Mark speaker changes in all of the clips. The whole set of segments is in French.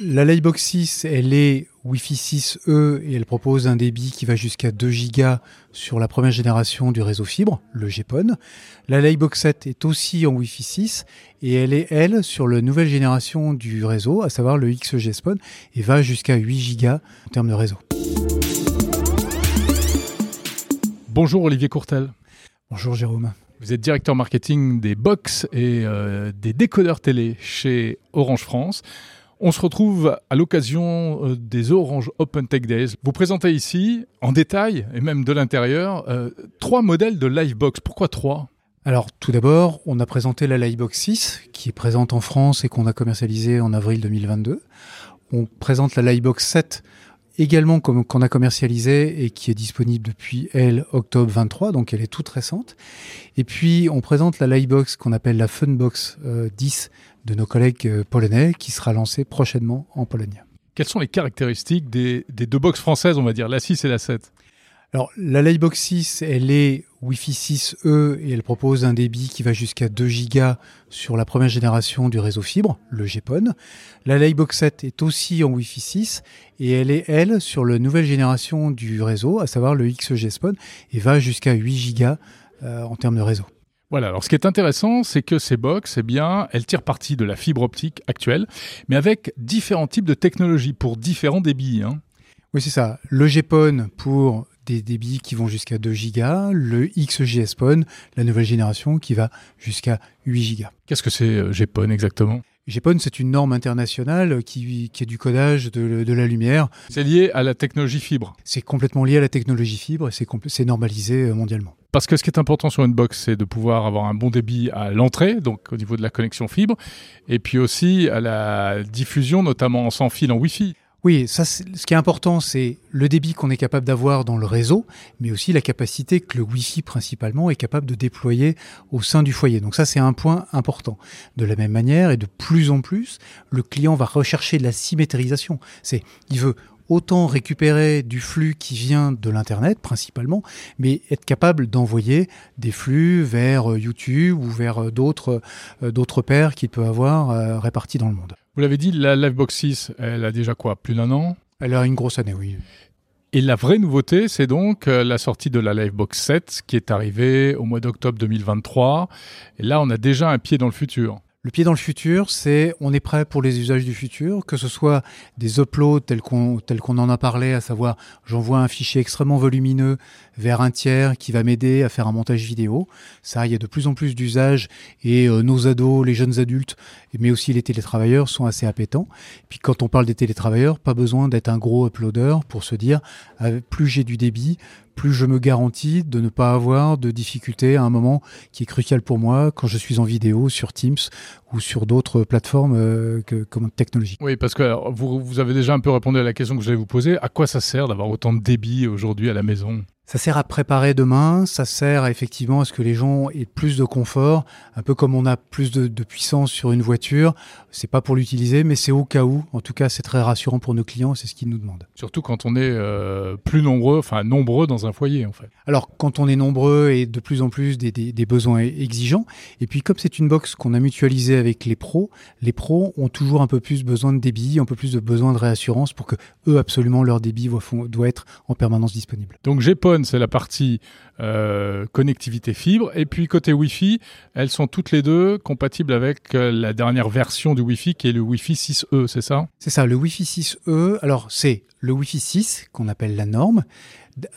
Speaker 1: La Livebox 6, elle est Wi-Fi 6E et elle propose un débit qui va jusqu'à 2 Go sur la première génération du réseau fibre, le GPON. La Livebox 7 est aussi en Wi-Fi 6 et elle est, elle, sur la nouvelle génération du réseau, à savoir le XG Spawn, et va jusqu'à 8 Go en termes de réseau.
Speaker 2: Bonjour Olivier Courtel.
Speaker 1: Bonjour Jérôme.
Speaker 2: Vous êtes directeur marketing des box et euh, des décodeurs télé chez Orange France. On se retrouve à l'occasion euh, des Orange Open Tech Days. Vous présentez ici, en détail, et même de l'intérieur, euh, trois modèles de Livebox. Pourquoi trois?
Speaker 1: Alors tout d'abord, on a présenté la Livebox 6 qui est présente en France et qu'on a commercialisée en avril 2022. On présente la Livebox 7 également qu'on a commercialisée et qui est disponible depuis elle octobre 23, donc elle est toute récente. Et puis on présente la Livebox qu'on appelle la Funbox 10 de nos collègues euh, polonais qui sera lancé prochainement en Pologne.
Speaker 2: Quelles sont les caractéristiques des, deux box françaises, on va dire, la 6 et la 7
Speaker 1: alors, la Livebox 6, elle est Wi-Fi 6E et elle propose un débit qui va jusqu'à 2 Go sur la première génération du réseau fibre, le GPON. La Livebox 7 est aussi en Wi-Fi 6 et elle est, elle, sur la nouvelle génération du réseau, à savoir le XG Spawn, et va jusqu'à 8 Go euh, en termes de réseau.
Speaker 2: Voilà, alors ce qui est intéressant, c'est que ces box, eh bien, elles tirent parti de la fibre optique actuelle, mais avec différents types de technologies pour différents débits. Hein.
Speaker 1: Oui, c'est ça. Le GPON pour des débits qui vont jusqu'à 2 Go, le XGS-PON, la nouvelle génération, qui va jusqu'à 8 Go.
Speaker 2: Qu'est-ce que c'est euh, GPON exactement?
Speaker 1: GPON, c'est une norme internationale qui, qui est du codage de, de la lumière.
Speaker 2: C'est lié à la technologie fibre
Speaker 1: C'est complètement lié à la technologie fibre et c'est normalisé euh, mondialement.
Speaker 2: Parce que ce qui est important sur une box, c'est de pouvoir avoir un bon débit à l'entrée, donc au niveau de la connexion fibre, et puis aussi à la diffusion, notamment sans fil en Wi-Fi.
Speaker 1: Oui, ça, ce qui est important, c'est le débit qu'on est capable d'avoir dans le réseau, mais aussi la capacité que le Wi-Fi principalement est capable de déployer au sein du foyer. Donc ça, c'est un point important. De la même manière, et de plus en plus, le client va rechercher de la symétrisation. C'est, il veut autant récupérer du flux qui vient de l'Internet principalement, mais être capable d'envoyer des flux vers euh, YouTube ou vers euh, d'autres euh, d'autres paires qu'il peut avoir répartis dans le monde.
Speaker 2: Vous l'avez dit, la Livebox 6, elle a déjà quoi Plus d'un an?
Speaker 1: Elle a une grosse année, oui.
Speaker 2: Et la vraie nouveauté, c'est donc la sortie de la Livebox 7 qui est arrivée au mois d'octobre 2023. Et là, on a déjà un pied dans le futur.
Speaker 1: Le pied dans le futur, c'est on est prêt pour les usages du futur, que ce soit des uploads tels qu'on en a parlé, à savoir j'envoie un fichier extrêmement volumineux vers un tiers qui va m'aider à faire un montage vidéo. Ça, il y a de plus en plus d'usages et euh, nos ados, les jeunes adultes, mais aussi les télétravailleurs sont assez appétents. Puis quand on parle des télétravailleurs, pas besoin d'être un gros uploader pour se dire plus j'ai du débit, plus je me garantis de ne pas avoir de difficultés à un moment qui est crucial pour moi quand je suis en vidéo sur Teams ou sur d'autres plateformes euh, que, comme technologiques.
Speaker 2: Oui, parce que vous, vous avez déjà un peu répondu à la question que je vais vous poser. À quoi ça sert d'avoir autant de débit aujourd'hui à la maison?
Speaker 1: Ça sert à préparer demain, ça sert effectivement à ce que les gens aient plus de confort, un peu comme on a plus de, puissance sur une voiture. C'est pas pour l'utiliser, mais c'est au cas où. En tout cas, c'est très rassurant pour nos clients, c'est ce qu'ils nous demandent.
Speaker 2: Surtout quand on est euh, plus nombreux, enfin nombreux dans un foyer en fait.
Speaker 1: Alors quand on est nombreux et de plus en plus des, des besoins exigeants, et puis comme c'est une box qu'on a mutualisée avec les pros, les pros ont toujours un peu plus besoin de débit, un peu plus de besoin de réassurance pour que eux absolument leur débit doit être en permanence disponible.
Speaker 2: Donc C'est la partie euh, connectivité fibre. Et puis côté Wi-Fi, elles sont toutes les deux compatibles avec euh, la dernière version du Wi-Fi qui est le Wi-Fi 6E, c'est ça?
Speaker 1: C'est ça, le Wi-Fi 6E. Alors c'est le Wi-Fi 6 qu'on appelle la norme.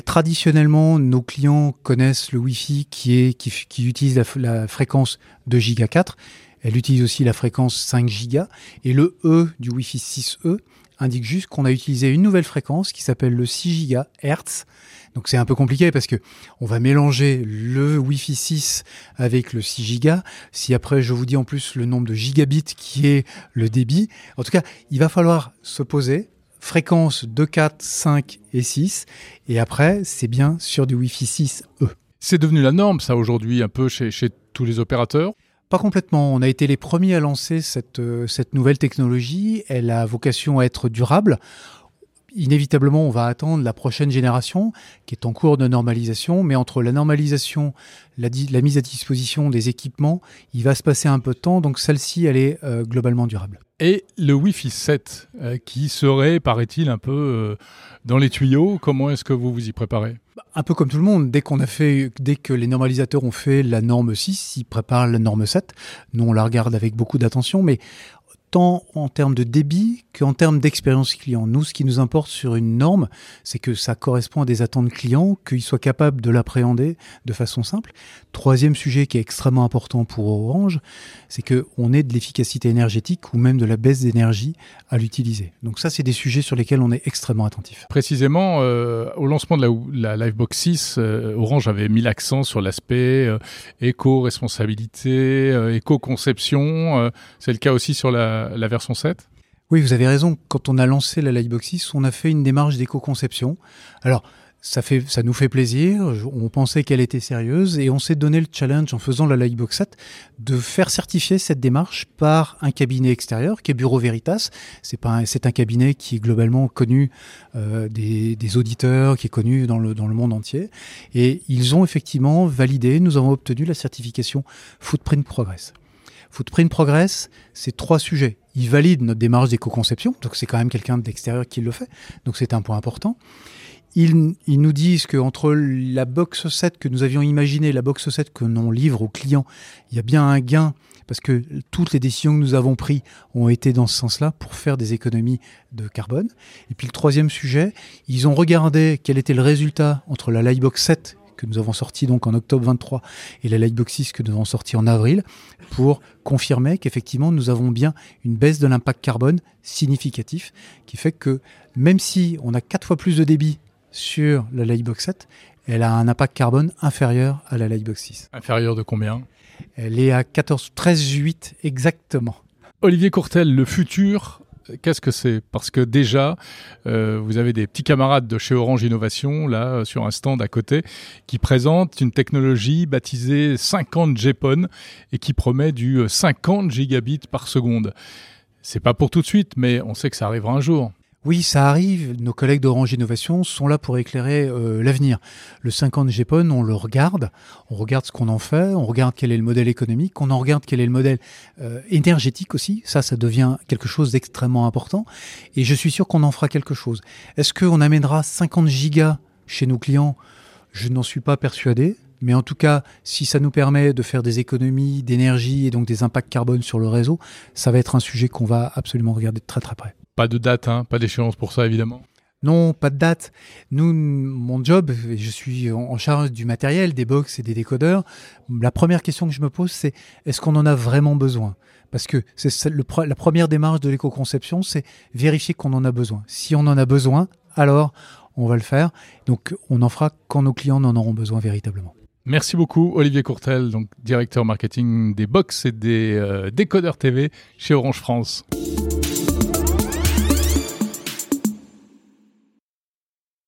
Speaker 1: Traditionnellement, nos clients connaissent le Wi-Fi qui, est, qui, utilise la, la, fréquence de Giga 4. Elle utilise aussi la fréquence 5 Giga. Et le E du Wi-Fi 6E indique juste qu'on a utilisé une nouvelle fréquence qui s'appelle le 6 GHz. Donc c'est un peu compliqué parce que on va mélanger le Wi-Fi 6 avec le 6 Go. Si après je vous dis en plus le nombre de gigabits qui est le débit, en tout cas, il va falloir se poser fréquence 2, 4, 5 et 6 et après, c'est bien sur du Wi-Fi 6E.
Speaker 2: C'est devenu la norme ça aujourd'hui un peu chez tous les opérateurs?
Speaker 1: Pas complètement. On a été les premiers à lancer cette, euh, cette nouvelle technologie. Elle a vocation à être durable. Inévitablement, on va attendre la prochaine génération qui est en cours de normalisation, mais entre la normalisation, la, la mise à disposition des équipements, il va se passer un peu de temps, donc celle-ci, elle est euh, globalement durable.
Speaker 2: et le Wi-Fi 7 euh, qui serait, paraît-il, un peu euh, dans les tuyaux. Comment est-ce que vous vous y préparez?
Speaker 1: Bah, un peu comme tout le monde, dès qu'on a fait, dès que les normalisateurs ont fait la norme 6, ils préparent la norme 7. Nous, on la regarde avec beaucoup d'attention, mais tant en termes de débit qu'en termes d'expérience client. Nous, ce qui nous importe sur une norme, c'est que ça correspond à des attentes clients, qu'ils soient capables de l'appréhender de façon simple. Troisième sujet qui est extrêmement important pour Orange, c'est qu'on ait de l'efficacité énergétique ou même de la baisse d'énergie à l'utiliser. Donc ça, c'est des sujets sur lesquels on est extrêmement attentif.
Speaker 2: Précisément, euh, au lancement de la, Livebox 6, euh, Orange avait mis l'accent sur l'aspect euh, éco-responsabilité, éco-conception. c'est le cas aussi sur la, la version 7
Speaker 1: oui, vous avez raison. Quand on a lancé la Lightbox 6, on a fait une démarche d'éco-conception. Alors, ça, fait, ça nous fait plaisir. On pensait qu'elle était sérieuse et on s'est donné le challenge en faisant la Lightbox 7 de faire certifier cette démarche par un cabinet extérieur qui est Bureau Veritas. C'est c'est un cabinet qui est globalement connu euh, des, des, auditeurs, qui est connu dans le dans le monde entier. Et ils ont effectivement validé. Nous avons obtenu la certification Footprint Progress. Footprint Progress, c'est trois sujets. Il valide notre démarche d'éco-conception, donc c'est quand même quelqu'un d'extérieur qui le fait, donc c'est un point important. Ils, nous disent qu'entre la box 7 que nous avions imaginé, la box 7 que l'on livre aux clients, il y a bien un gain parce que toutes les décisions que nous avons prises ont été dans ce sens-là pour faire des économies de carbone. Et puis le troisième sujet, ils ont regardé quel était le résultat entre la Lightbox 7 que nous avons sorti donc en octobre 23 et la Lightbox 6 que nous avons sorti en avril pour confirmer qu'effectivement nous avons bien une baisse de l'impact carbone significatif qui fait que même si on a quatre fois plus de débit sur la Lightbox 7, elle a un impact carbone inférieur à la Lightbox 6.
Speaker 2: Inférieur de combien?
Speaker 1: Elle est à 14, 13, 8 exactement.
Speaker 2: Olivier Courtel, le futur qu'est-ce que c'est? Parce que déjà, euh, vous avez des petits camarades de chez Orange Innovation, là, sur un stand à côté, qui présentent une technologie baptisée 50 GPON et qui promet du 50 gigabits par seconde. C'est pas pour tout de suite, mais on sait que ça arrivera un jour.
Speaker 1: Oui, ça arrive. Nos collègues d'Orange Innovation sont là pour éclairer euh, l'avenir. Le 50 GPON, on le regarde, on regarde ce qu'on en fait, on regarde quel est le modèle économique, on en regarde quel est le modèle euh, énergétique aussi. Ça, ça devient quelque chose d'extrêmement important. Et je suis sûr qu'on en fera quelque chose. Est-ce qu'on amènera 50 gigas chez nos clients? Je n'en suis pas persuadé. Mais en tout cas, si ça nous permet de faire des économies d'énergie et donc des impacts carbone sur le réseau, ça va être un sujet qu'on va absolument regarder de très très près.
Speaker 2: Pas de date, hein, pas d'échéance pour ça, évidemment.
Speaker 1: Non, pas de date. Nous, mon job, je suis en charge du matériel, des box et des décodeurs. La première question que je me pose, c'est est-ce qu'on en a vraiment besoin? Parce que c'est la première démarche de l'éco-conception, c'est vérifier qu'on en a besoin. Si on en a besoin, alors on va le faire. Donc, on en fera quand nos clients en auront besoin véritablement.
Speaker 2: Merci beaucoup, Olivier Courtel, donc directeur marketing des box et des euh, décodeurs TV chez Orange France.